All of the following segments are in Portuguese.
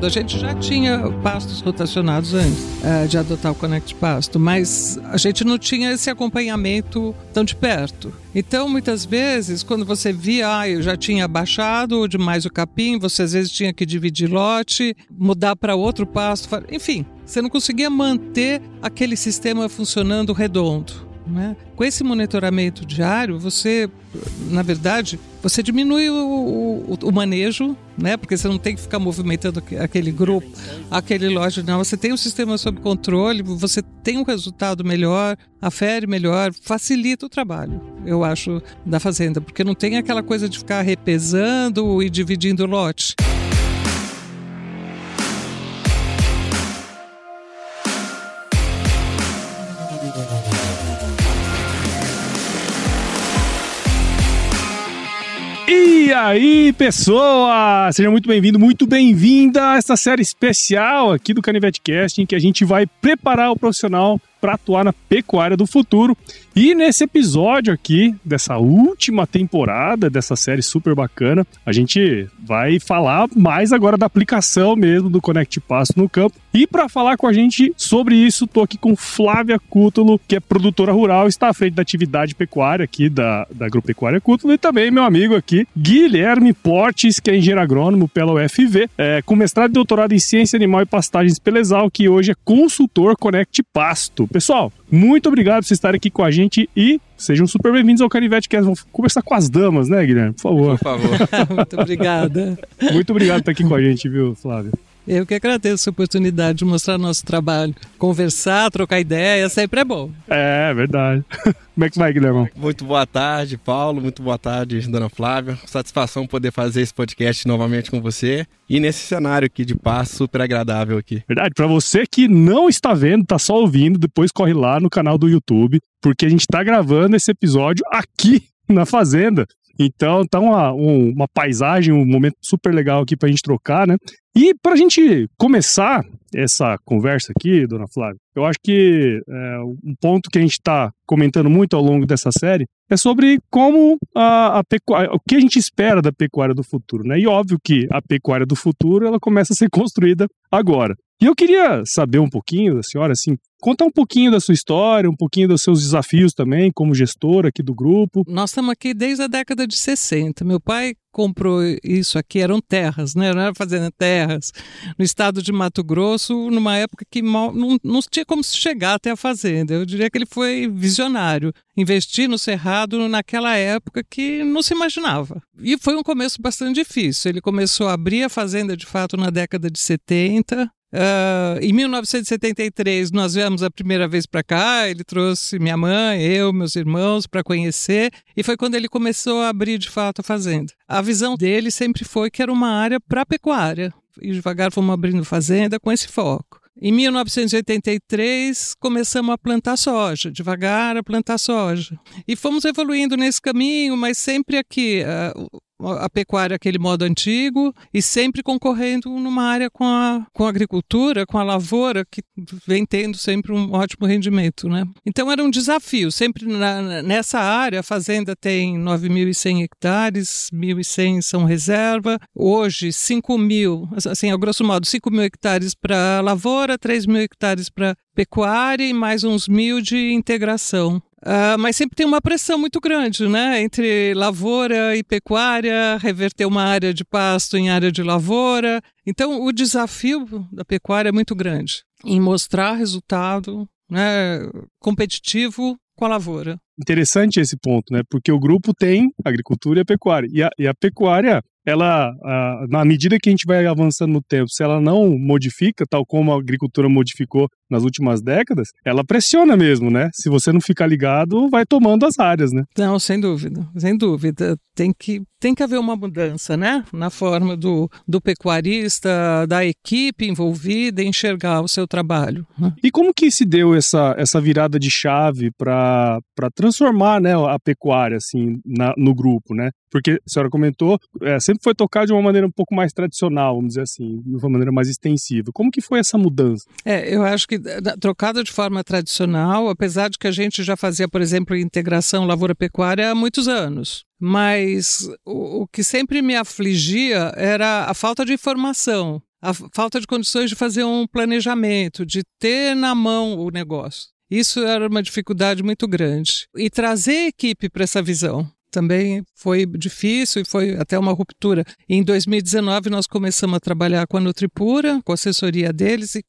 A gente já tinha pastos rotacionados antes uh, de adotar o Connect Pasto, mas a gente não tinha esse acompanhamento tão de perto. Então, muitas vezes, quando você via, ah, eu já tinha baixado demais o capim, você às vezes tinha que dividir lote, mudar para outro pasto, enfim, você não conseguia manter aquele sistema funcionando redondo. Né? Com esse monitoramento diário, você, na verdade, você diminui o, o, o, manejo, né? Porque você não tem que ficar movimentando aquele grupo, aquele lote, não. Você tem um sistema sob controle, você tem um resultado melhor, afere melhor, facilita o trabalho, eu acho, da fazenda, porque não tem aquela coisa de ficar repesando e dividindo lote. E aí, pessoa! Seja muito bem-vindo, muito bem-vinda a esta série especial aqui do Canivete Cast, em que a gente vai preparar o profissional para atuar na pecuária do futuro. E nesse episódio aqui, dessa última temporada dessa série super bacana, a gente vai falar mais agora da aplicação mesmo do Connect Passo no campo. E para falar com a gente sobre isso, tô aqui com Flávia Cútulo, que é produtora rural, está à frente da atividade pecuária aqui da, da Agropecuária Cútulo, e também meu amigo aqui, Guilherme Portes, que é engenheiro agrônomo pela UFV, é, com mestrado e doutorado em ciência animal e pastagens pela Exal, que hoje é consultor Connect Pasto. Pessoal, muito obrigado por vocês estarem aqui com a gente e sejam super bem-vindos ao Canivete Cast. Vamos conversar com as damas, né, Guilherme? Por favor. Por favor. Muito obrigada. Muito obrigado por estar aqui com a gente, viu, Flávio? Eu que agradeço a oportunidade de mostrar nosso trabalho. Conversar, trocar ideia, sempre é bom. É, verdade. Como é que vai, Guilherme? Muito boa tarde, Paulo. Muito boa tarde, dona Flávia. Satisfação poder fazer esse podcast novamente com você. E nesse cenário aqui de paz, super agradável aqui. Verdade. Para você que não está vendo, tá só ouvindo, depois corre lá no canal do YouTube, porque a gente está gravando esse episódio aqui na fazenda. Então tá uma, uma paisagem, um momento super legal aqui pra gente trocar, né? E pra gente começar essa conversa aqui, dona Flávia, eu acho que é, um ponto que a gente está comentando muito ao longo dessa série é sobre como a, a pecuária, o que a gente espera da pecuária do futuro, né? E óbvio que a pecuária do futuro ela começa a ser construída agora. E eu queria saber um pouquinho da senhora, assim, contar um pouquinho da sua história, um pouquinho dos seus desafios também como gestora aqui do grupo. Nós estamos aqui desde a década de 60. Meu pai comprou isso aqui, eram terras, né? Não era fazenda terras, no estado de Mato Grosso, numa época que mal, não, não tinha como chegar até a fazenda. Eu diria que ele foi visionário, investir no cerrado naquela época que não se imaginava. E foi um começo bastante difícil. Ele começou a abrir a fazenda de fato na década de 70, Uh, em 1973 nós viemos a primeira vez para cá, ele trouxe minha mãe, eu, meus irmãos para conhecer e foi quando ele começou a abrir de fato a fazenda. A visão dele sempre foi que era uma área para pecuária e devagar fomos abrindo fazenda com esse foco. Em 1983 começamos a plantar soja, devagar a plantar soja e fomos evoluindo nesse caminho, mas sempre aqui uh, a pecuária aquele modo antigo e sempre concorrendo numa área com a, com a agricultura, com a lavoura, que vem tendo sempre um ótimo rendimento. Né? Então era um desafio, sempre na, nessa área, a fazenda tem 9.100 hectares, 1.100 são reserva, hoje 5 mil, assim, a grosso modo, 5 mil hectares para lavoura, 3 mil hectares para pecuária e mais uns mil de integração. Uh, mas sempre tem uma pressão muito grande, né? Entre lavoura e pecuária, reverter uma área de pasto em área de lavoura. Então, o desafio da pecuária é muito grande em mostrar resultado né, competitivo com a lavoura. Interessante esse ponto, né? Porque o grupo tem agricultura e a pecuária. E a, e a pecuária ela, na medida que a gente vai avançando no tempo, se ela não modifica, tal como a agricultura modificou nas últimas décadas, ela pressiona mesmo, né? Se você não ficar ligado, vai tomando as áreas, né? Não, sem dúvida, sem dúvida. Tem que, tem que haver uma mudança, né? Na forma do, do pecuarista, da equipe envolvida enxergar o seu trabalho. Né? E como que se deu essa, essa virada de chave para transformar né, a pecuária assim, na, no grupo, né? Porque a senhora comentou, é, sempre foi tocado de uma maneira um pouco mais tradicional, vamos dizer assim, de uma maneira mais extensiva. Como que foi essa mudança? É, eu acho que trocada de forma tradicional, apesar de que a gente já fazia, por exemplo, integração lavoura-pecuária há muitos anos. Mas o, o, que sempre me afligia era a falta de informação. a falta de condições de fazer um planejamento, de ter na mão o negócio. Isso era uma dificuldade muito grande. E trazer equipe para essa visão também foi difícil e foi até uma ruptura. Em 2019 nós começamos a trabalhar com a Nutripura, com a assessoria deles e,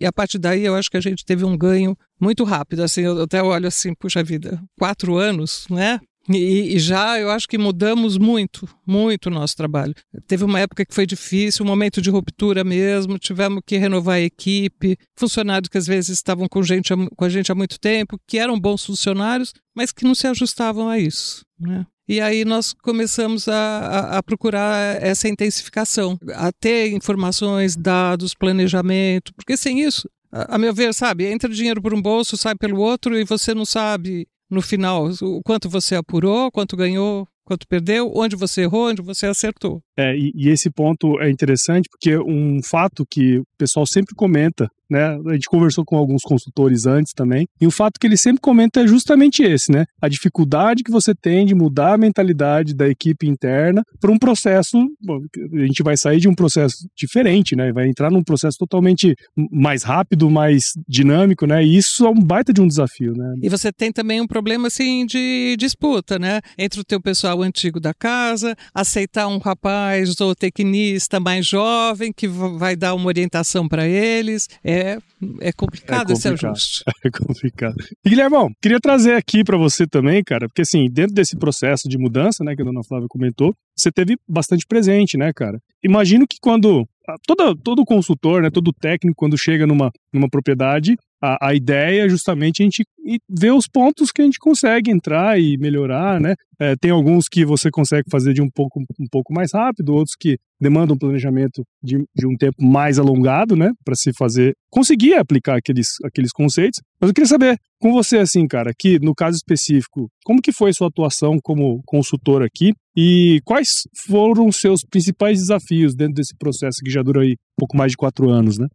e, a partir daí eu acho que a gente teve um ganho muito rápido. Assim, eu até olho assim, puxa vida, quatro anos, né? E, e, já eu acho que mudamos muito, muito o nosso trabalho. Teve uma época que foi difícil, um momento de ruptura mesmo, tivemos que renovar a equipe, funcionários que às vezes estavam com, gente, com a gente há muito tempo, que eram bons funcionários, mas que não se ajustavam a isso. Né? E aí nós começamos a, a, a, procurar essa intensificação, a ter informações, dados, planejamento, porque sem isso, a, a meu ver, sabe, entra dinheiro por um bolso, sai pelo outro e você não sabe no final o quanto você apurou, quanto ganhou, quanto perdeu, onde você errou, onde você acertou. É, e, e esse ponto é interessante porque um fato que o pessoal sempre comenta né? A gente conversou com alguns consultores antes também, e o fato que ele sempre comenta é justamente esse, né? A dificuldade que você tem de mudar a mentalidade da equipe interna para um processo, a gente vai sair de um processo diferente, né? Vai entrar num processo totalmente mais rápido, mais dinâmico, né? E isso é um baita de um desafio, né? E você tem também um problema assim de disputa, né? Entre o teu pessoal antigo da casa, aceitar um rapaz ou tecnista mais jovem que vai dar uma orientação para eles. É, é, é complicado, é esse ajuste. É complicado. E Guilhermão, queria trazer aqui para você também, cara, porque assim, dentro desse processo de mudança, né, que a dona Flávia comentou, você teve bastante presente, né, cara? Imagino que quando todo, todo consultor, né, todo técnico, quando chega numa, numa propriedade, a, a ideia é justamente a gente ver os pontos que a gente consegue entrar e melhorar, né? É, tem alguns que você consegue fazer de um pouco, um pouco mais rápido, outros que demandam um planejamento de, de um tempo mais alongado, né? Para se fazer, conseguir aplicar aqueles, aqueles conceitos. Mas eu queria saber com você, assim, cara, que no caso específico, como que foi sua atuação como consultor aqui e quais foram os seus principais desafios dentro desse processo que já dura aí pouco mais de quatro anos, né?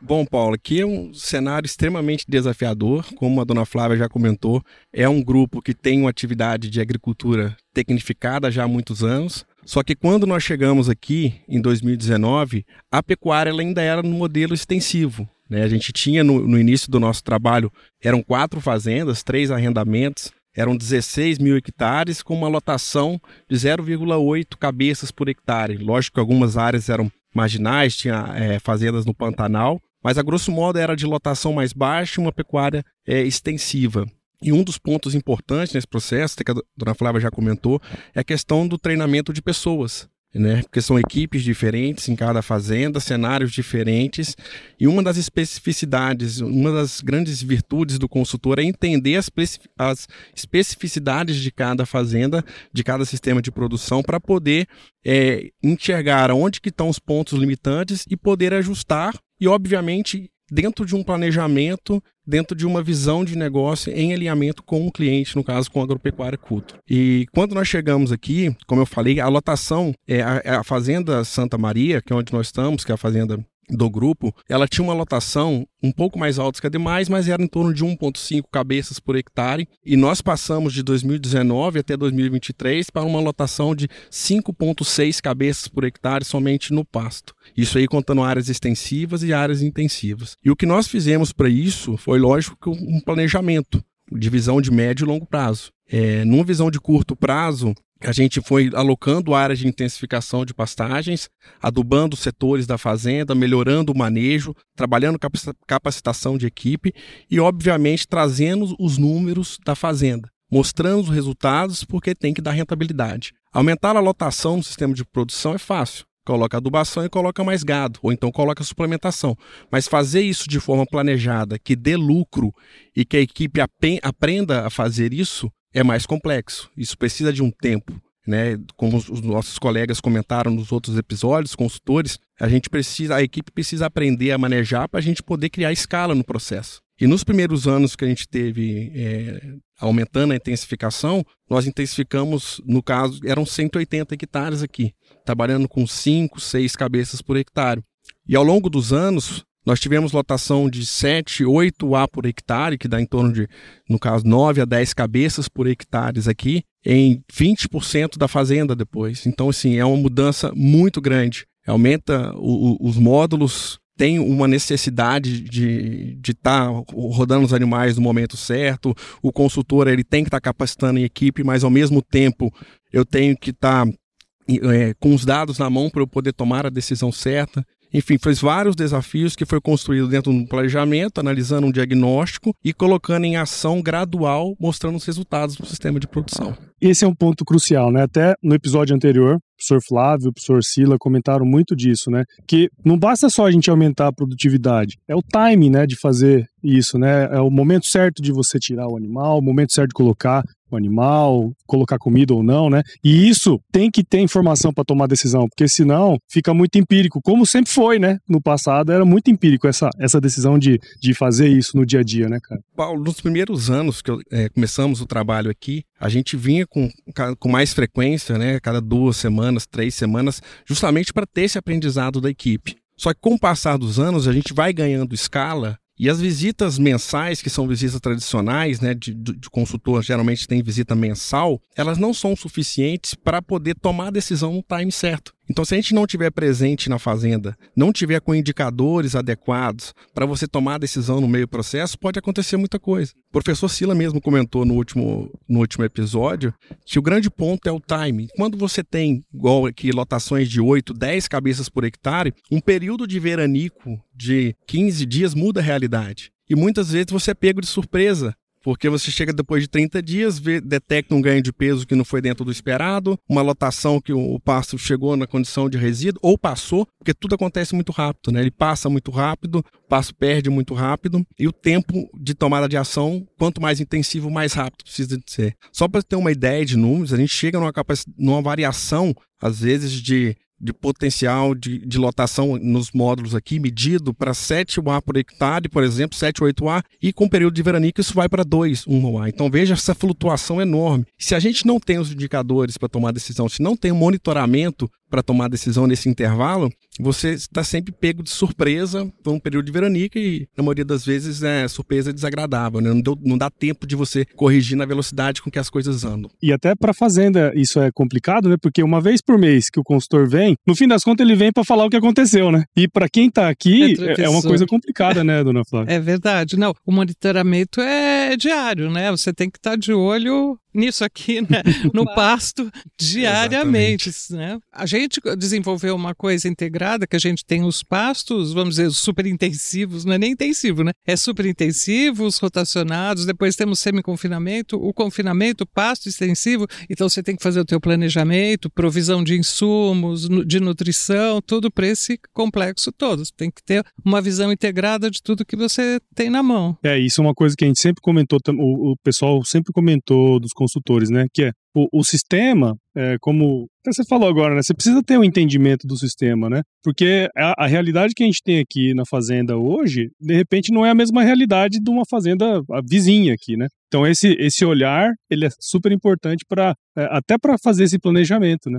Bom, Paulo, aqui é um cenário extremamente desafiador, como a dona Flávia já comentou. É um grupo que tem uma atividade de agricultura tecnificada já há muitos anos. Só que quando nós chegamos aqui, em 2019, a pecuária ainda era no modelo extensivo. Né? A gente tinha no, no início do nosso trabalho, eram quatro fazendas, três arrendamentos, eram 16 mil hectares com uma lotação de 0,8 cabeças por hectare. Lógico que algumas áreas eram marginais, tinha é, fazendas no Pantanal, mas a grosso modo era de lotação mais baixa e uma pecuária é, extensiva. E um dos pontos importantes nesse processo, que a dona Flávia já comentou, é a questão do treinamento de pessoas né? Porque são equipes diferentes em cada fazenda, cenários diferentes, e uma das especificidades, uma das grandes virtudes do consultor é entender as, especificidades de cada fazenda, de cada sistema de produção, para poder é, enxergar onde que estão os pontos limitantes e poder ajustar e, obviamente, dentro de um planejamento, dentro de uma visão de negócio em alinhamento com o cliente, no caso com a agropecuária culto. E quando nós chegamos aqui, como eu falei, a lotação é a, é a fazenda Santa Maria, que é onde nós estamos, que é a fazenda do grupo, ela tinha uma lotação um pouco mais alta que a demais, mas era em torno de 1,5 cabeças por hectare. E nós passamos de 2019 até 2023 para uma lotação de 5,6 cabeças por hectare somente no pasto. Isso aí contando áreas extensivas e áreas intensivas. E o que nós fizemos para isso foi, lógico, um planejamento, divisão de médio e longo prazo. É, numa visão de curto prazo, a gente foi alocando áreas de intensificação de pastagens, adubando setores da fazenda, melhorando o manejo, trabalhando capacitação de equipe e, obviamente, trazendo os números da fazenda, mostrando os resultados porque tem que dar rentabilidade. Aumentar a lotação no sistema de produção é fácil. Coloca adubação e coloca mais gado, ou então coloca suplementação. Mas fazer isso de forma planejada, que dê lucro e que a equipe aprenda a fazer isso, é mais complexo. Isso precisa de um tempo. Né, como os nossos colegas comentaram nos outros episódios, consultores, a gente precisa, a equipe precisa aprender a manejar para a gente poder criar escala no processo. E nos primeiros anos que a gente teve é, aumentando a intensificação, nós intensificamos, no caso, eram 180 hectares aqui, trabalhando com 5, 6 cabeças por hectare. E ao longo dos anos, nós tivemos lotação de 7, 8 A por hectare, que dá em torno de, no caso, 9 a 10 cabeças por hectares aqui, em 20% da fazenda depois. Então, assim, é uma mudança muito grande. Aumenta o, o, os módulos, tem uma necessidade de estar tá rodando os animais no momento certo. O consultor ele tem que estar tá capacitando em equipe, mas ao mesmo tempo eu tenho que estar tá, é, com os dados na mão para eu poder tomar a decisão certa. Enfim, fez vários desafios que foi construído dentro do planejamento, analisando um diagnóstico e colocando em ação gradual, mostrando os resultados do sistema de produção. Esse é um ponto crucial, né? Até no episódio anterior, o professor Flávio, o professor Sila comentaram muito disso, né? Que não basta só a gente aumentar a produtividade, é o timing, né, de fazer isso, né? É o momento certo de você tirar o animal, o momento certo de colocar o animal, colocar comida ou não, né? E isso tem que ter informação para tomar decisão, porque senão fica muito empírico, como sempre foi, né? No passado era muito empírico essa, essa decisão de, de fazer isso no dia a dia, né, cara? Paulo, nos primeiros anos que é, começamos o trabalho aqui, a gente vinha com, com mais frequência, né? Cada duas semanas, três semanas, justamente para ter esse aprendizado da equipe. Só que com o passar dos anos, a gente vai ganhando escala e as visitas mensais, que são visitas tradicionais, né, de, de consultor, geralmente tem visita mensal, elas não são suficientes para poder tomar a decisão no time certo. Então, se a gente não tiver presente na fazenda, não tiver com indicadores adequados para você tomar a decisão no meio do processo, pode acontecer muita coisa. O professor Sila mesmo comentou no último, no último episódio que o grande ponto é o time. Quando você tem, igual aqui, lotações de 8, 10 cabeças por hectare, um período de veranico de 15 dias muda a realidade. E muitas vezes você é pego de surpresa porque você chega depois de 30 dias, vê, detecta um ganho de peso que não foi dentro do esperado, uma lotação que o, pasto chegou na condição de resíduo, ou passou, porque tudo acontece muito rápido, né? Ele passa muito rápido, o pasto perde muito rápido, e o tempo de tomada de ação, quanto mais intensivo, mais rápido precisa de ser. Só para ter uma ideia de números, a gente chega numa, numa variação, às vezes, de de potencial de, de lotação nos módulos aqui, medido para 7 UA por hectare, por exemplo, 7, 8 UA, e com período de veranico isso vai para 2, 1 UA. Então veja essa flutuação enorme. Se a gente não tem os indicadores para tomar decisão, se não tem o monitoramento para tomar decisão nesse intervalo, você está sempre pego de surpresa por um período de veranica e, na maioria das vezes, é surpresa desagradável. Né? Não, deu, não dá tempo de você corrigir na velocidade com que as coisas andam. E até para a fazenda isso é complicado, né? Porque uma vez por mês que o consultor vem, no fim das contas ele vem para falar o que aconteceu, né? E para quem está aqui, é, é, uma coisa complicada, né, dona Flávia? É verdade. Não, o monitoramento é diário, né? Você tem que estar tá de olho nisso aqui, né? no pasto, diariamente. Né? A gente desenvolveu uma coisa integrada, que a gente tem os pastos, vamos dizer, super intensivos, não é nem intensivo, né? É super intensivos, rotacionados, depois temos semi-confinamento, o confinamento, pasto extensivo, então você tem que fazer o teu planejamento, provisão de insumos, de nutrição, tudo para esse complexo todo. Você tem que ter uma visão integrada de tudo que você tem na mão. É, isso é uma coisa que a gente sempre comentou, o, o pessoal sempre comentou dos consultores, né? Que é o, o sistema, é, como você falou agora, né? Você precisa ter um entendimento do sistema, né? Porque a, a, realidade que a gente tem aqui na fazenda hoje, de repente, não é a mesma realidade de uma fazenda vizinha aqui, né? Então esse, esse olhar ele é super importante para é, até para fazer esse planejamento, né?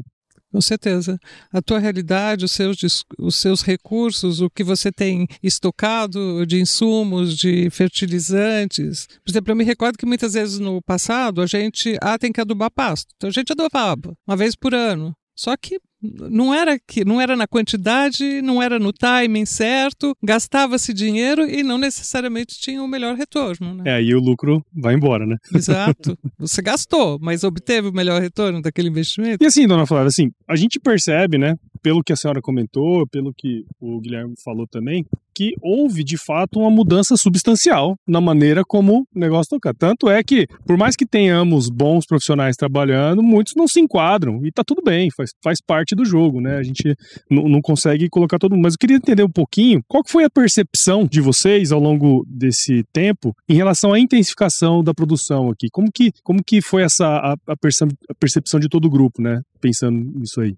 Com certeza. A tua realidade, os seus, os seus recursos, o que você tem estocado de insumos, de fertilizantes. Por exemplo, eu me recordo que muitas vezes no passado a gente ah, tem que adubar pasto. Então a gente adubava uma vez por ano. Só que não era que não era na quantidade, não era no timing certo, gastava-se dinheiro e não necessariamente tinha o melhor retorno. Né? É, aí o lucro vai embora, né? Exato. Você gastou, mas obteve o melhor retorno daquele investimento. E assim, dona Flávia, assim, a gente percebe, né, pelo que a senhora comentou, pelo que o Guilherme falou também, que houve de fato uma mudança substancial na maneira como o negócio toca. Tanto é que, por mais que tenhamos bons profissionais trabalhando, muitos não se enquadram e tá tudo bem, faz, faz parte do jogo, né? A gente não consegue colocar todo mundo. Mas eu queria entender um pouquinho qual foi a percepção de vocês ao longo desse tempo em relação à intensificação da produção aqui. Como que, como que foi essa a, a percepção de todo o grupo, né? Pensando nisso aí.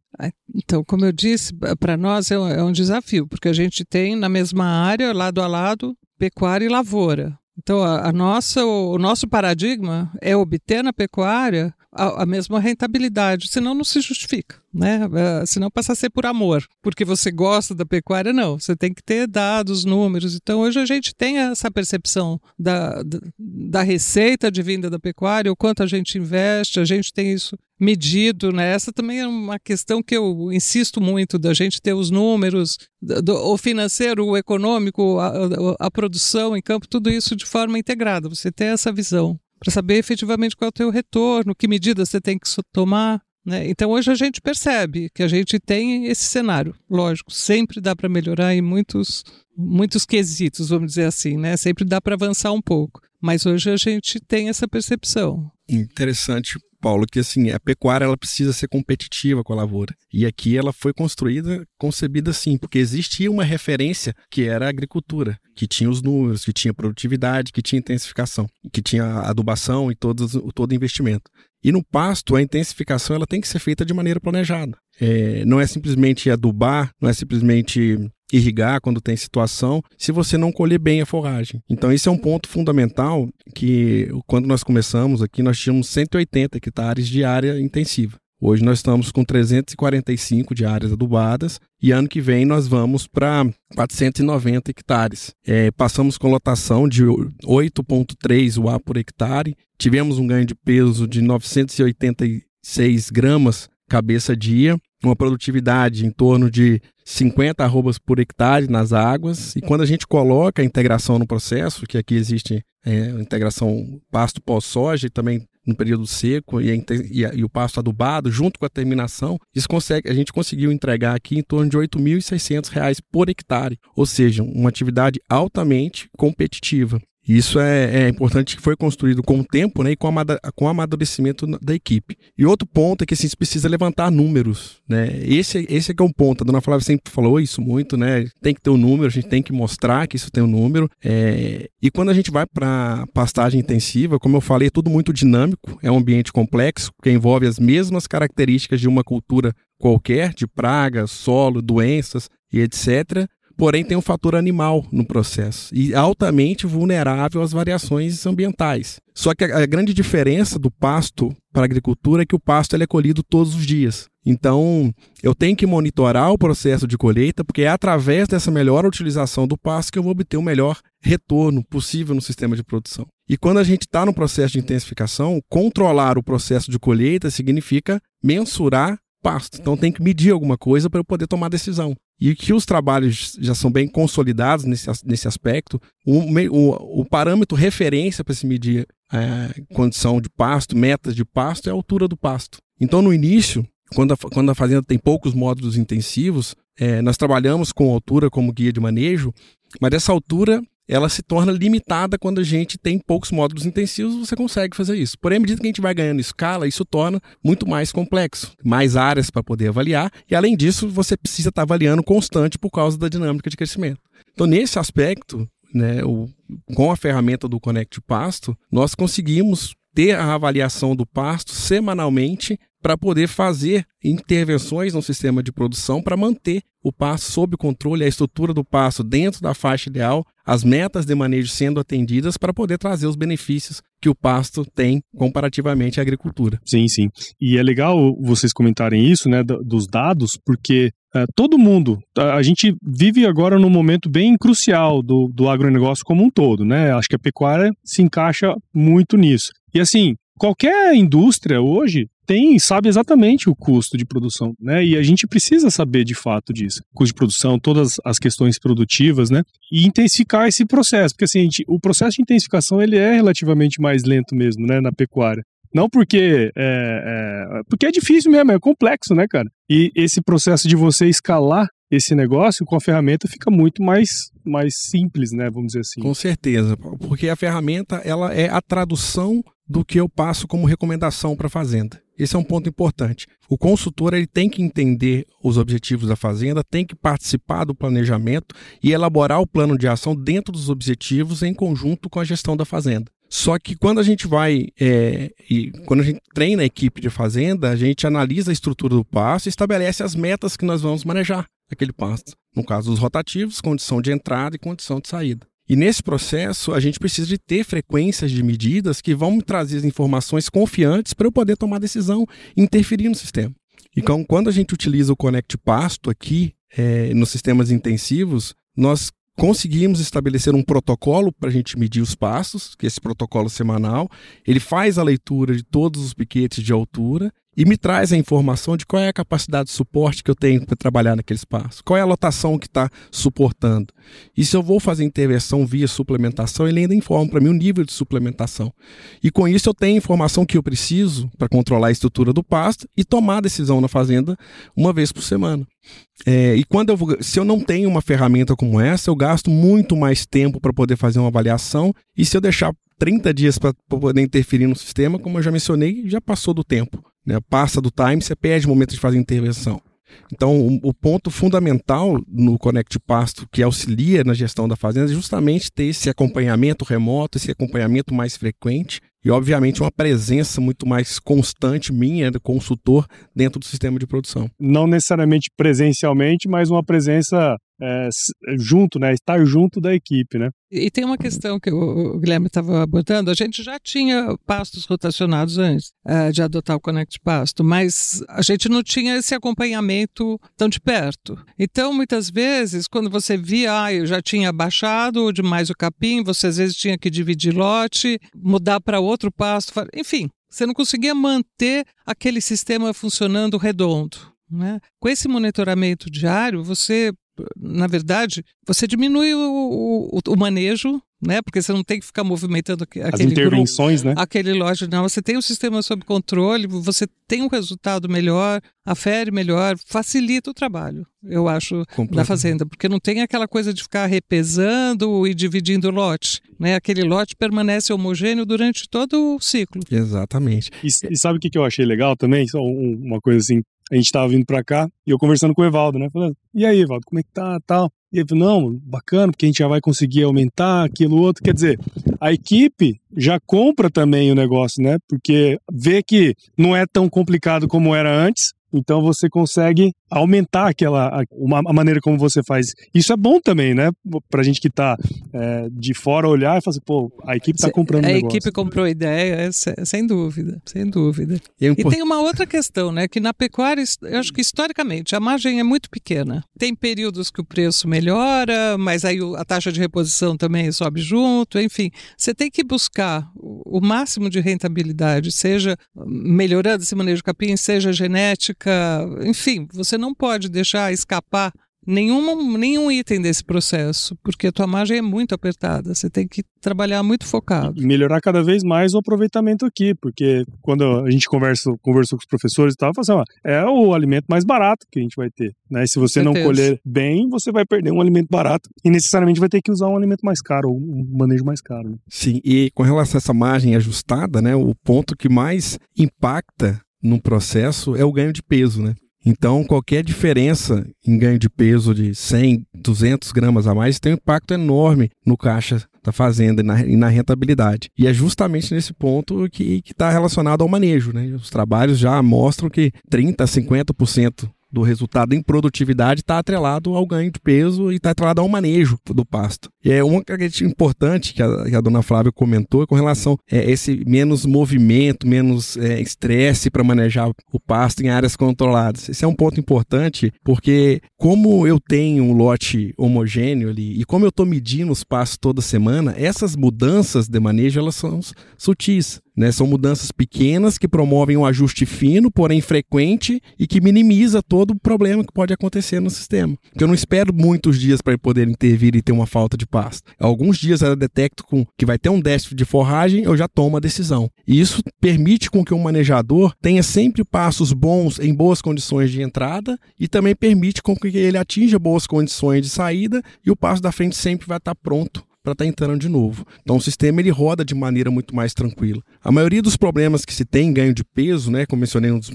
Então, como eu disse, para nós é um, é um desafio, porque a gente tem na mesma área, lado a lado, pecuária e lavoura. Então, a, a, nossa, o, o nosso paradigma é obter na pecuária a, a, mesma rentabilidade, senão não se justifica, né? Uh, senão passa a ser por amor, porque você gosta da pecuária, não. Você tem que ter dados, números. Então hoje a gente tem essa percepção da, da, da receita de vinda da pecuária, o quanto a gente investe, a gente tem isso medido, né? Essa também é uma questão que eu insisto muito da gente ter os números, do, o financeiro, o econômico, a, a, a produção em campo, tudo isso de forma integrada. Você ter essa visão para saber efetivamente qual é o teu retorno, que medidas você tem que tomar. Né? Então hoje a gente percebe que a gente tem esse cenário, lógico, sempre dá para melhorar em muitos, muitos quesitos, vamos dizer assim, né? Sempre dá para avançar um pouco, mas hoje a gente tem essa percepção. Interessante Paulo, que assim, a pecuária ela precisa ser competitiva com a lavoura. E aqui ela foi construída, concebida assim, porque existia uma referência que era a agricultura, que tinha os números, que tinha produtividade, que tinha intensificação, que tinha adubação e todo, todo investimento. E no pasto, a intensificação ela tem que ser feita de maneira planejada. É, não é simplesmente adubar, não é simplesmente irrigar quando tem situação, se você não colher bem a forragem. Então, esse é um ponto fundamental que, quando nós começamos aqui, nós tínhamos 180 hectares de área intensiva. Hoje nós estamos com 345 de áreas adubadas e ano que vem nós vamos para 490 hectares. É, passamos com lotação de 8,3 UA por hectare, tivemos um ganho de peso de 986 gramas cabeça dia, uma produtividade em torno de 50 arrobas por hectare nas águas. E quando a gente coloca a integração no processo, que aqui existe é, integração pasto pós-soja e também no período seco e, a, e, o pasto adubado, junto com a terminação, isso consegue, a gente conseguiu entregar aqui em torno de R$ 8.600 por hectare, ou seja, uma atividade altamente competitiva. Isso é, é, importante que foi construído com o tempo né, e com, com o amadurecimento da equipe. E outro ponto é que assim, precisa levantar números. Né? Esse, esse é que é um ponto. A dona Flávia sempre falou isso muito, né? Tem que ter um número, a gente tem que mostrar que isso tem um número. É... E quando a gente vai para pastagem intensiva, como eu falei, é tudo muito dinâmico, é um ambiente complexo, que envolve as mesmas características de uma cultura qualquer, de pragas, solo, doenças e etc porém tem um fator animal no processo e altamente vulnerável às variações ambientais. Só que a, grande diferença do pasto para a agricultura é que o pasto é colhido todos os dias. Então, eu tenho que monitorar o processo de colheita, porque é através dessa melhor utilização do pasto que eu vou obter o melhor retorno possível no sistema de produção. E quando a gente está no processo de intensificação, controlar o processo de colheita significa mensurar pasto. Então tem que medir alguma coisa para eu poder tomar decisão. E que os trabalhos já são bem consolidados nesse, nesse aspecto, o, o, o parâmetro referência para se medir é, condição de pasto, metas de pasto, é a altura do pasto. Então, no início, quando a, quando a fazenda tem poucos módulos intensivos, é, nós trabalhamos com altura como guia de manejo, mas essa altura ela se torna limitada quando a gente tem poucos módulos intensivos, você consegue fazer isso. Porém, à medida que a gente vai ganhando escala, isso torna muito mais complexo, mais áreas para poder avaliar, e além disso, você precisa estar tá avaliando constante por causa da dinâmica de crescimento. Então, nesse aspecto, né, o, com a ferramenta do Connect Pasto, nós conseguimos ter a avaliação do pasto semanalmente para poder fazer intervenções no sistema de produção para manter o pasto sob controle, a estrutura do pasto dentro da faixa ideal, as metas de manejo sendo atendidas para poder trazer os benefícios que o pasto tem comparativamente à agricultura. Sim, sim. E é legal vocês comentarem isso, né, dos dados, porque é, todo mundo, a gente vive agora num momento bem crucial do, do agronegócio como um todo, né? Acho que a pecuária se encaixa muito nisso. E assim, qualquer indústria hoje tem sabe exatamente o custo de produção, né? E a gente precisa saber de fato disso, custo de produção, todas as questões produtivas, né? E intensificar esse processo, porque assim, gente, o processo de intensificação ele é relativamente mais lento mesmo, né, na pecuária. Não porque é, é, porque é difícil mesmo, é complexo, né, cara? E esse processo de você escalar esse negócio com a ferramenta fica muito mais mais simples, né, vamos dizer assim. Com certeza, porque a ferramenta ela é a tradução do que eu passo como recomendação para a fazenda. Esse é um ponto importante. O consultor ele tem que entender os objetivos da fazenda, tem que participar do planejamento e elaborar o plano de ação dentro dos objetivos em conjunto com a gestão da fazenda. Só que quando a gente vai é, e quando a gente treina a equipe de fazenda, a gente analisa a estrutura do pasto e estabelece as metas que nós vamos manejar aquele pasto. No caso dos rotativos, condição de entrada e condição de saída. E nesse processo, a gente precisa de ter frequências de medidas que vão me trazer informações confiantes para eu poder tomar decisão e interferir no sistema. Então, quando a gente utiliza o Connect Pasto aqui, é, nos sistemas intensivos, nós conseguimos estabelecer um protocolo para a gente medir os passos, que é esse protocolo semanal. Ele faz a leitura de todos os piquetes de altura e me traz a informação de qual é a capacidade de suporte que eu tenho para trabalhar naquele espaço, qual é a lotação que está suportando. E se eu vou fazer intervenção via suplementação, ele ainda informa para mim o nível de suplementação. E com isso eu tenho a informação que eu preciso para controlar a estrutura do pasto e tomar decisão na fazenda uma vez por semana. É, e quando eu vou, se eu não tenho uma ferramenta como essa, eu gasto muito mais tempo para poder fazer uma avaliação. E se eu deixar 30 dias para poder interferir no sistema, como eu já mencionei, já passou do tempo. Né? Passa do time, você perde o momento de fazer intervenção. Então, o, o, ponto fundamental no Connect Pasto que auxilia na gestão da fazenda é justamente ter esse acompanhamento remoto, esse acompanhamento mais frequente e, obviamente, uma presença muito mais constante minha, do consultor, dentro do sistema de produção. Não necessariamente presencialmente, mas uma presença é, junto, né? Estar junto da equipe, né? E tem uma questão que o Guilherme estava abordando. A gente já tinha pastos rotacionados antes é, de adotar o Connect Pasto, mas a gente não tinha esse acompanhamento tão de perto. Então, muitas vezes, quando você via, ah, eu já tinha baixado demais o capim, você às vezes tinha que dividir lote, mudar para outro pasto, enfim, você não conseguia manter aquele sistema funcionando redondo. Né? Com esse monitoramento diário, você na verdade, você diminui o, o, o, manejo, né? Porque você não tem que ficar movimentando aquele As intervenções, grupo, né? Aquele loja, não. Você tem o sistema sob controle, você tem um resultado melhor, afere melhor, facilita o trabalho, eu acho, da fazenda, porque não tem aquela coisa de ficar repesando e dividindo o lote, né? Aquele lote permanece homogêneo durante todo o ciclo. Exatamente. E, e sabe o que eu achei legal também? Só uma coisa assim a gente tava vindo para cá e eu conversando com o Evaldo, né? Falando, e aí, Evaldo, como é que tá, tal? E ele falou, não, bacana, porque a gente já vai conseguir aumentar aquilo outro. Quer dizer, a equipe já compra também o negócio, né? Porque vê que não é tão complicado como era antes, então você consegue aumentar aquela a, uma, a maneira como você faz. Isso é bom também, né? Pra gente que tá é, de fora olhar e falar assim, pô, a equipe tá comprando A negócio. equipe comprou ideia, é, sem dúvida, sem dúvida. E, e tem uma outra questão, né? Que na pecuária, eu acho que historicamente a margem é muito pequena. Tem períodos que o preço melhora, mas aí a taxa de reposição também sobe junto, enfim. Você tem que buscar o máximo de rentabilidade, seja melhorando esse manejo de capim, seja genética, enfim, você não pode deixar escapar nenhum, nenhum item desse processo, porque a tua margem é muito apertada. Você tem que trabalhar muito focado. E melhorar cada vez mais o aproveitamento aqui, porque quando a gente conversa, conversou com os professores e tal, assim, ó, é o alimento mais barato que a gente vai ter. Né? Se você não colher bem, você vai perder um alimento barato e necessariamente vai ter que usar um alimento mais caro, ou um manejo mais caro. Né? Sim, e com relação a essa margem ajustada, né, o ponto que mais impacta no processo é o ganho de peso, né? Então, qualquer diferença em ganho de peso de 100, 200 gramas a mais tem um impacto enorme no caixa da fazenda e na, e na rentabilidade. E é justamente nesse ponto que está relacionado ao manejo. Né? Os trabalhos já mostram que 30% a 50% do resultado em produtividade está atrelado ao ganho de peso e está atrelado ao manejo do pasto. É uma característica importante que a, que a dona Flávia comentou com relação a é, esse menos movimento, menos é, estresse para manejar o pasto em áreas controladas. Esse é um ponto importante porque como eu tenho um lote homogêneo ali e como eu estou medindo os pastos toda semana, essas mudanças de manejo elas são sutis. Né? São mudanças pequenas que promovem um ajuste fino, porém frequente e que minimiza todo o problema que pode acontecer no sistema. Porque eu não espero muitos dias para poder intervir e ter uma falta de pasto. Alguns dias eu detecto com que vai ter um déficit de forragem, eu já tomo a decisão. E isso permite com que o manejador tenha sempre passos bons em boas condições de entrada e também permite com que ele atinja boas condições de saída e o passo da frente sempre vai estar pronto para estar tá entrando de novo. Então o sistema ele roda de maneira muito mais tranquila. A maioria dos problemas que se tem em ganho de peso, né, como mencionei um dos,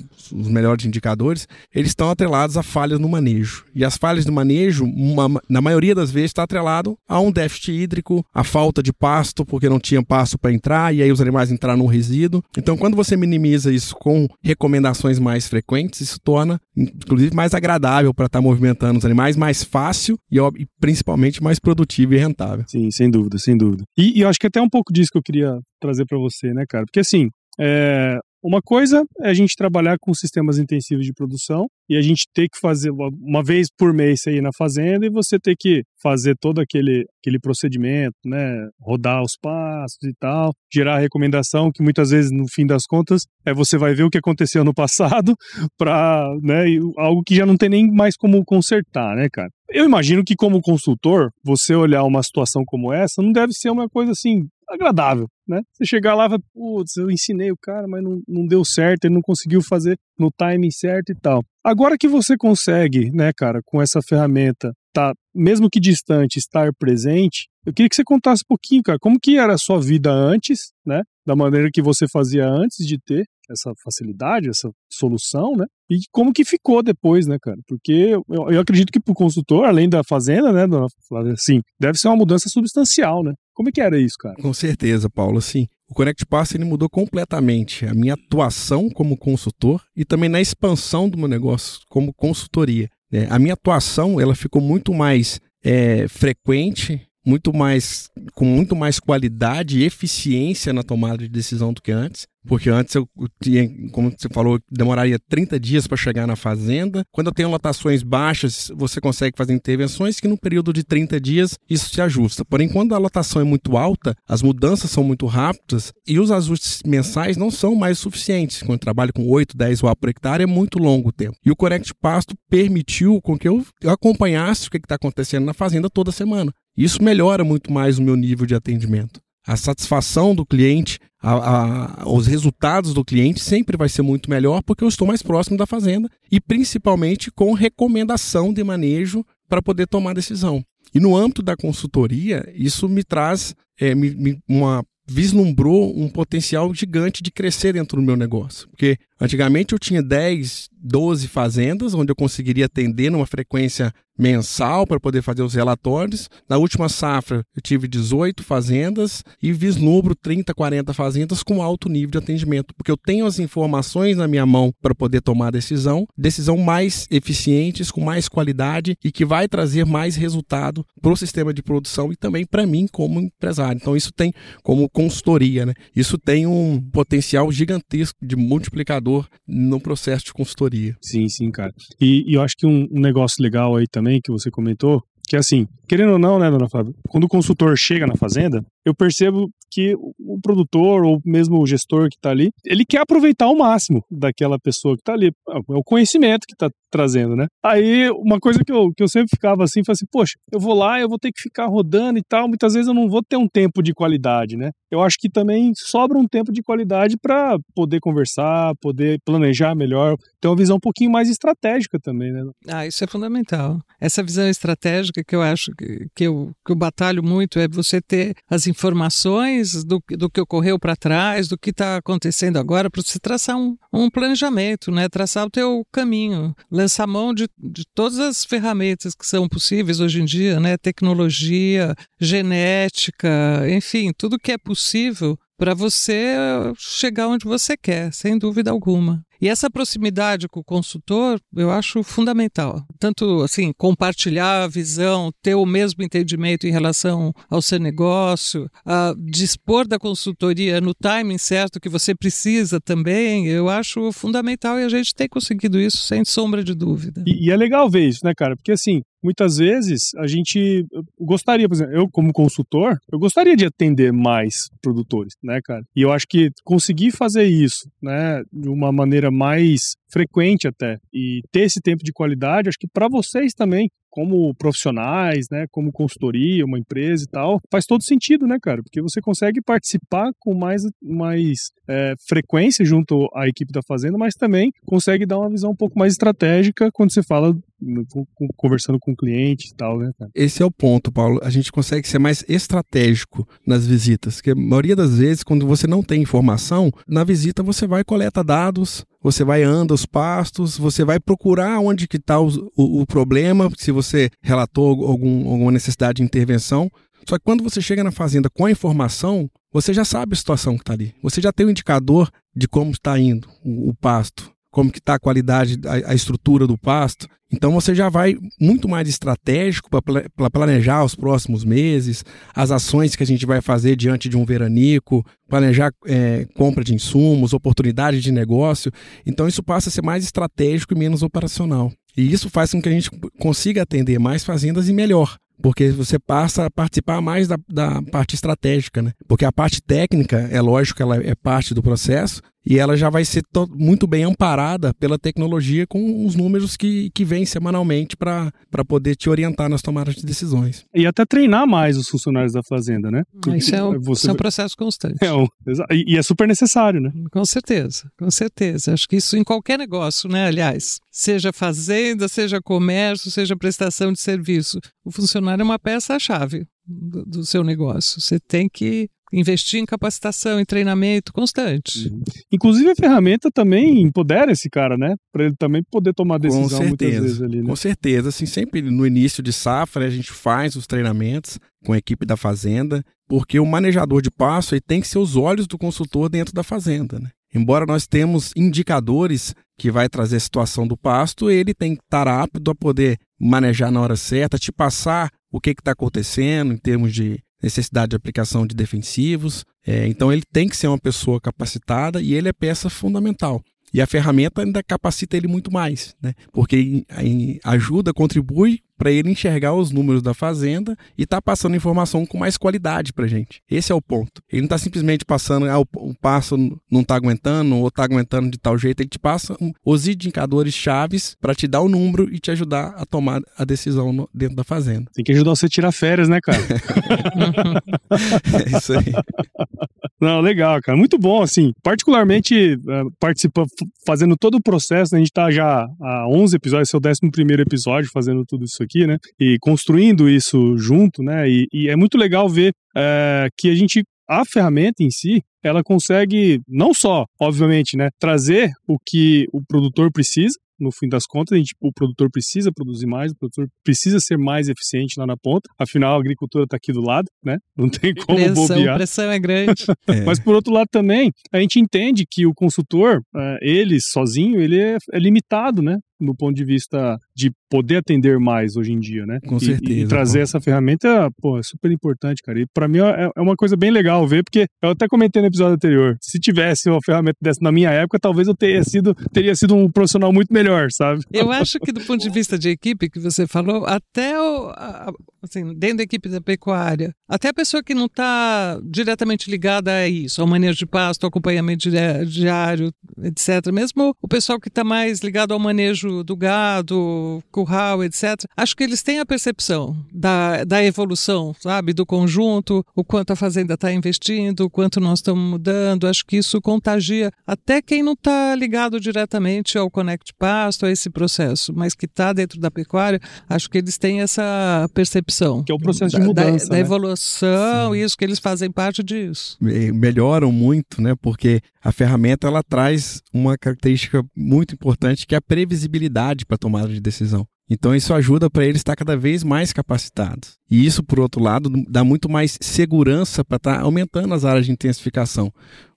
melhores indicadores, eles estão atrelados a falhas no manejo. E as falhas no manejo, uma, na maioria das vezes, está atrelado a um déficit hídrico, a falta de pasto, porque não tinha pasto para entrar e aí os animais entraram no resíduo. Então, quando você minimiza isso com recomendações mais frequentes, isso torna, inclusive, mais agradável para estar tá movimentando os animais, mais fácil e, e principalmente mais produtivo e rentável. Sim, sem dúvida, sem dúvida. E, e eu acho que até um pouco disso que eu queria trazer para você, né, cara? Porque assim, é, uma coisa é a gente trabalhar com sistemas intensivos de produção e a gente ter que fazer uma vez por mês aí na fazenda e você ter que fazer todo aquele, aquele procedimento, né? Rodar os passos e tal, gerar a recomendação que muitas vezes no fim das contas é você vai ver o que aconteceu no passado para, né, algo que já não tem nem mais como consertar, né, cara? Eu imagino que como consultor, você olhar uma situação como essa não deve ser uma coisa assim agradável, né? Você chegar lá e falar, putz, eu ensinei o cara, mas não, não deu certo, ele não conseguiu fazer no timing certo e tal. Agora que você consegue, né, cara, com essa ferramenta, tá, mesmo que distante, estar presente, eu queria que você contasse um pouquinho, cara, como que era a sua vida antes, né, da maneira que você fazia antes de ter essa facilidade, essa solução, né? E como que ficou depois, né, cara? Porque eu, eu acredito que para o consultor, além da fazenda, né, Flávia, assim, deve ser uma mudança substancial, né? Como é que era isso, cara? Com certeza, Paulo, sim. O Connect Pass ele mudou completamente a minha atuação como consultor e também na expansão do meu negócio como consultoria. Né? A minha atuação ela ficou muito mais é, frequente, muito mais com muito mais qualidade e eficiência na tomada de decisão do que antes. Porque antes eu tinha, como você falou, demoraria 30 dias para chegar na fazenda. Quando eu tenho lotações baixas, você consegue fazer intervenções que no período de 30 dias isso se ajusta. Porém, quando a lotação é muito alta, as mudanças são muito rápidas e os ajustes mensais não são mais suficientes. Quando eu trabalho com 8, 10 UA por hectare, é muito longo o tempo. E o Correct Pasto permitiu com que eu acompanhasse o que está acontecendo na fazenda toda semana. Isso melhora muito mais o meu nível de atendimento a satisfação do cliente, a, a, os resultados do cliente sempre vai ser muito melhor porque eu estou mais próximo da fazenda e principalmente com recomendação de manejo para poder tomar decisão. E no âmbito da consultoria, isso me traz é, me, me, uma vislumbrou um potencial gigante de crescer dentro do meu negócio. Porque antigamente eu tinha 10, 12 fazendas onde eu conseguiria atender numa frequência mensal para poder fazer os relatórios. Na última safra, eu tive 18 fazendas e vislumbro 30, 40 fazendas com alto nível de atendimento, porque eu tenho as informações na minha mão para poder tomar decisão, decisão mais eficientes, com mais qualidade e que vai trazer mais resultado para o sistema de produção e também para mim como empresário. Então isso tem como consultoria, né? Isso tem um potencial gigantesco de multiplicador no processo de consultoria. Sim, sim, cara. E, e eu acho que um, um negócio legal aí também também que você comentou, que é assim, querendo ou não, né, dona Flávia, quando o consultor chega na fazenda, eu percebo que o produtor ou mesmo o gestor que está ali, ele quer aproveitar o máximo daquela pessoa que está ali. É o conhecimento que está trazendo, né? Aí, uma coisa que eu, que eu sempre ficava assim, foi assim, poxa, eu vou lá, eu vou ter que ficar rodando e tal, muitas vezes eu não vou ter um tempo de qualidade, né? Eu acho que também sobra um tempo de qualidade para poder conversar, poder planejar melhor, ter uma visão um pouquinho mais estratégica também, né? Ah, isso é fundamental. Essa visão estratégica que eu acho que, que, eu, que eu batalho muito é você ter as informações do, do que ocorreu para trás, do que está acontecendo agora, para você traçar um, um planejamento, né? Traçar o teu caminho lançar mão de, de todas as ferramentas que são possíveis hoje em dia, né? Tecnologia, genética, enfim, tudo que é possível para você chegar onde você quer, sem dúvida alguma. E essa proximidade com o consultor eu acho fundamental. Tanto assim, compartilhar a visão, ter o mesmo entendimento em relação ao seu negócio, dispor da consultoria no timing certo que você precisa também, eu acho fundamental e a gente tem conseguido isso sem sombra de dúvida. E, e é legal ver isso, né, cara? Porque assim, muitas vezes a gente gostaria, por exemplo, eu como consultor, eu gostaria de atender mais produtores, né, cara? E eu acho que conseguir fazer isso, né, de uma maneira mais frequente até e ter esse tempo de qualidade, acho que para vocês também como profissionais, né, como consultoria, uma empresa e tal, faz todo sentido, né, cara? Porque você consegue participar com mais, mais é, frequência junto à equipe da fazenda, mas também consegue dar uma visão um pouco mais estratégica quando você fala conversando com o cliente e tal, né, cara? Esse é o ponto, Paulo. A gente consegue ser mais estratégico nas visitas, porque a maioria das vezes, quando você não tem informação, na visita você vai coleta dados, você vai anda os pastos, você vai procurar onde que está o, o, o, problema, se você relatou algum, alguma necessidade de intervenção. Só que quando você chega na fazenda com a informação, você já sabe a situação que está ali. Você já tem o um indicador de como está indo o, o pasto como que está a qualidade, a, a, estrutura do pasto. Então você já vai muito mais estratégico para planejar os próximos meses, as ações que a gente vai fazer diante de um veranico, planejar é, compra de insumos, oportunidade de negócio. Então isso passa a ser mais estratégico e menos operacional. E isso faz com que a gente consiga atender mais fazendas e melhor porque você passa a participar mais da, da parte estratégica, né? Porque a parte técnica, é lógico que ela é parte do processo, e ela já vai ser muito bem amparada pela tecnologia com os números que, que vêm semanalmente para poder te orientar nas tomadas de decisões. E até treinar mais os funcionários da fazenda, né? Porque isso é um, você... isso é um processo constante. É um, e é super necessário, né? Com certeza, com certeza. Acho que isso em qualquer negócio, né? Aliás, seja fazenda, seja comércio, seja prestação de serviço. O funcionário é uma peça-chave do, do seu negócio. Você tem que investir em capacitação, em treinamento constante. Uhum. Inclusive a ferramenta também empodera esse cara, né? Para ele também poder tomar decisão Com certeza, muitas vezes ali, né? Com certeza, assim, sempre no início de safra a gente faz os treinamentos com a equipe da fazenda, porque o manejador de passo ele tem que ser os olhos do consultor dentro da fazenda, né? Embora nós temos indicadores que vai trazer a situação do pasto, ele tem que estar apto a poder manejar na hora certa, te passar o que está acontecendo em termos de necessidade de aplicação de defensivos. É, então ele tem que ser uma pessoa capacitada e ele é peça fundamental. E a ferramenta ainda capacita ele muito mais, né? Porque ajuda, contribui para ele enxergar os números da fazenda e tá passando informação com mais qualidade para gente. Esse é o ponto. Ele não está simplesmente passando, ah, o, o passo não está aguentando ou está aguentando de tal jeito. Ele te passa um, os indicadores chaves para te dar o número e te ajudar a tomar a decisão no, dentro da fazenda. Tem que ajudar você a tirar férias, né, cara? é isso aí. Não, legal, cara. Muito bom, assim. Particularmente uh, participando, fazendo todo o processo, né? a gente tá já há 11 episódios, esse é o 11 episódio fazendo tudo isso aqui, né? E construindo isso junto, né? E, e é muito legal ver uh, que a gente a ferramenta em si, ela consegue não só, obviamente, né, trazer o que o produtor precisa, no fim das contas, a gente, o produtor precisa produzir mais, o produtor precisa ser mais eficiente lá na ponta. Afinal, a agricultura está aqui do lado, né? Não tem como pressão, bobear. A pressão é grande. é. Mas por outro lado também, a gente entende que o consultor, é, ele sozinho, ele é, é limitado, né? no ponto de vista de poder atender mais hoje em dia, né? Com e, certeza. E trazer pô. essa ferramenta, pô, é super importante, cara. E para mim é, é, uma coisa bem legal ver, porque eu até comentei no episódio anterior, se tivesse uma ferramenta dessa na minha época, talvez eu teria sido, teria sido um profissional muito melhor, sabe? Eu acho que do ponto de vista de equipe que você falou, até o, assim, dentro da equipe da pecuária, até a pessoa que não está diretamente ligada a isso, ao manejo de pasto, ao acompanhamento diário, etc. Mesmo o pessoal que está mais ligado ao manejo do gado, curral, etc., acho que eles têm a percepção da, da evolução, sabe? Do conjunto, o quanto a fazenda está investindo, o quanto nós estamos mudando. Acho que isso contagia até quem não está ligado diretamente ao Connect Pasto, a esse processo, mas que está dentro da pecuária, acho que eles têm essa percepção. Que é o processo de mudança. Da, da né? evolução, Sim. isso, que eles fazem parte disso. Melhoram muito, né? Porque a ferramenta ela traz uma característica muito importante que é a previsibilidade para a tomada de decisão. Então isso ajuda para eles estar cada vez mais capacitados. E isso, por outro lado, dá muito mais segurança para estar tá aumentando as áreas de intensificação.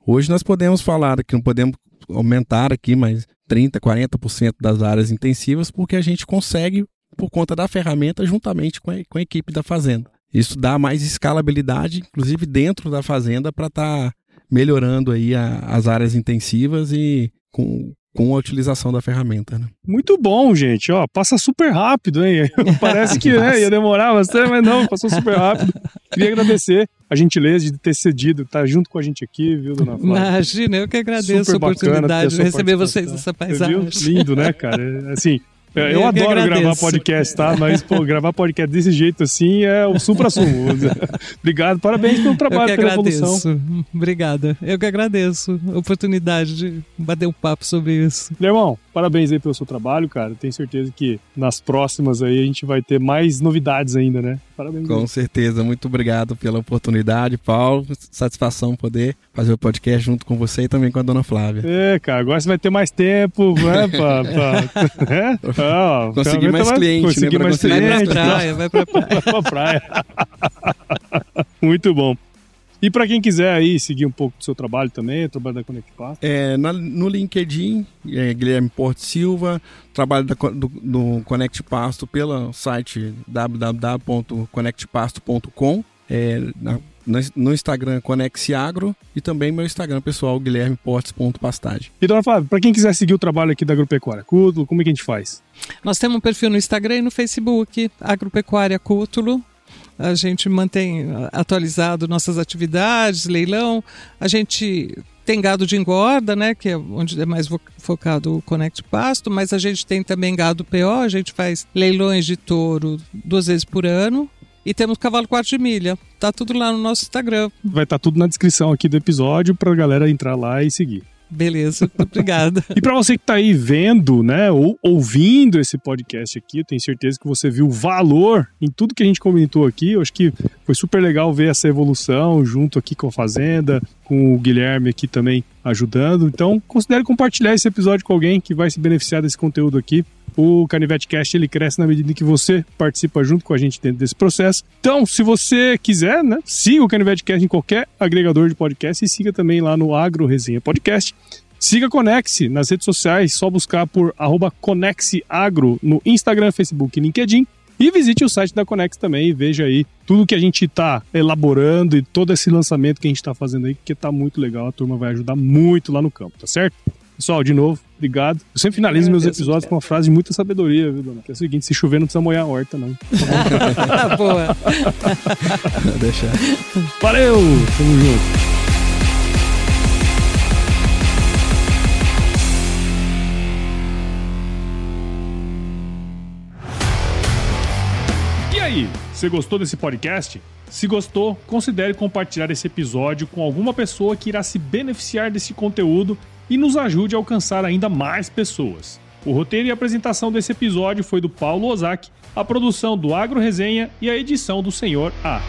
Hoje nós podemos falar que não podemos aumentar aqui mais 30, 40% das áreas intensivas porque a gente consegue por conta da ferramenta juntamente com a, com a equipe da fazenda. Isso dá mais escalabilidade, inclusive dentro da fazenda, para estar tá melhorando aí a, as áreas intensivas e com, com a utilização da ferramenta. Né? Muito bom, gente. Ó, passa super rápido, hein? Parece que né, ia demorar bastante, mas não, passou super rápido. Queria agradecer a gentileza de ter cedido, estar tá junto com a gente aqui, viu, dona Flávia? Imagina, eu que agradeço super a oportunidade de receber vocês nessa paisagem. Lindo, né, cara? Assim, eu, eu adoro gravar podcast, tá? Mas, pô, gravar podcast desse jeito assim é o supra-sumo. Obrigado, parabéns pelo trabalho, eu que pela agradeço. evolução. Obrigada. Eu que agradeço a oportunidade de bater um papo sobre isso. Irmão, parabéns aí pelo seu trabalho, cara. Tenho certeza que nas próximas aí a gente vai ter mais novidades ainda, né? Parabéns. Com aí. certeza. Muito obrigado pela oportunidade, Paulo. Satisfação poder fazer o podcast junto com você e também com a dona Flávia. É, cara, agora você vai ter mais tempo, né, pra, pra, é? Ah, conseguir mais cliente, conseguir né? Mais cliente, vai pra praia, vai pra praia. vai pra praia. Muito bom. E para quem quiser aí seguir um pouco do seu trabalho também, o trabalho da Connect Pasto. É, na, no LinkedIn, é, Guilherme Porto Silva, trabalho da, do, do Connect Pasto pelo site www.connectpasto.com. É, na, no Instagram Conex Agro e também meu Instagram pessoal guilhermeportes.pastagem. E dona Flávia, para quem quiser seguir o trabalho aqui da Agropecuária Cútulo, como é que a gente faz? Nós temos um perfil no Instagram e no Facebook, Agropecuária Cútulo. A gente mantém atualizado nossas atividades, leilão. A gente tem gado de engorda, né, que é onde é mais focado o Connect Pasto, mas a gente tem também gado PO, a gente faz leilões de touro duas vezes por ano. E temos cavalo quarto de milha. Tá tudo lá no nosso Instagram. Vai estar tá tudo na descrição aqui do episódio para a galera entrar lá e seguir. Beleza, obrigada. e para você que está aí vendo, né, ou ouvindo esse podcast aqui, eu tenho certeza que você viu valor em tudo que a gente comentou aqui. Eu acho que foi super legal ver essa evolução junto aqui com a Fazenda, com o Guilherme aqui também ajudando. Então, considere compartilhar esse episódio com alguém que vai se beneficiar desse conteúdo aqui. O Canivete Cast ele cresce na medida em que você participa junto com a gente dentro desse processo. Então, se você quiser, né, siga o Canivete Cast em qualquer agregador de podcast e siga também lá no Agro Resenha Podcast. Siga Conexe nas redes sociais, só buscar por ConexeAgro no Instagram, Facebook e LinkedIn. E visite o site da Conex também e veja aí tudo que a gente está elaborando e todo esse lançamento que a gente está fazendo aí, que está muito legal. A turma vai ajudar muito lá no campo, tá certo? Pessoal, de novo, obrigado. Eu sempre finalizo meus episódios com uma frase de muita sabedoria, viu, dona? Que é o seguinte: se chover, não precisa molhar a horta, não. Boa. Deixa. Valeu! Tamo junto. E aí, você gostou desse podcast? Se gostou, considere compartilhar esse episódio com alguma pessoa que irá se beneficiar desse conteúdo e nos ajude a alcançar ainda mais pessoas. O roteiro e apresentação desse episódio foi do Paulo Ozaki, a produção do Agro Resenha e a edição do Senhor A.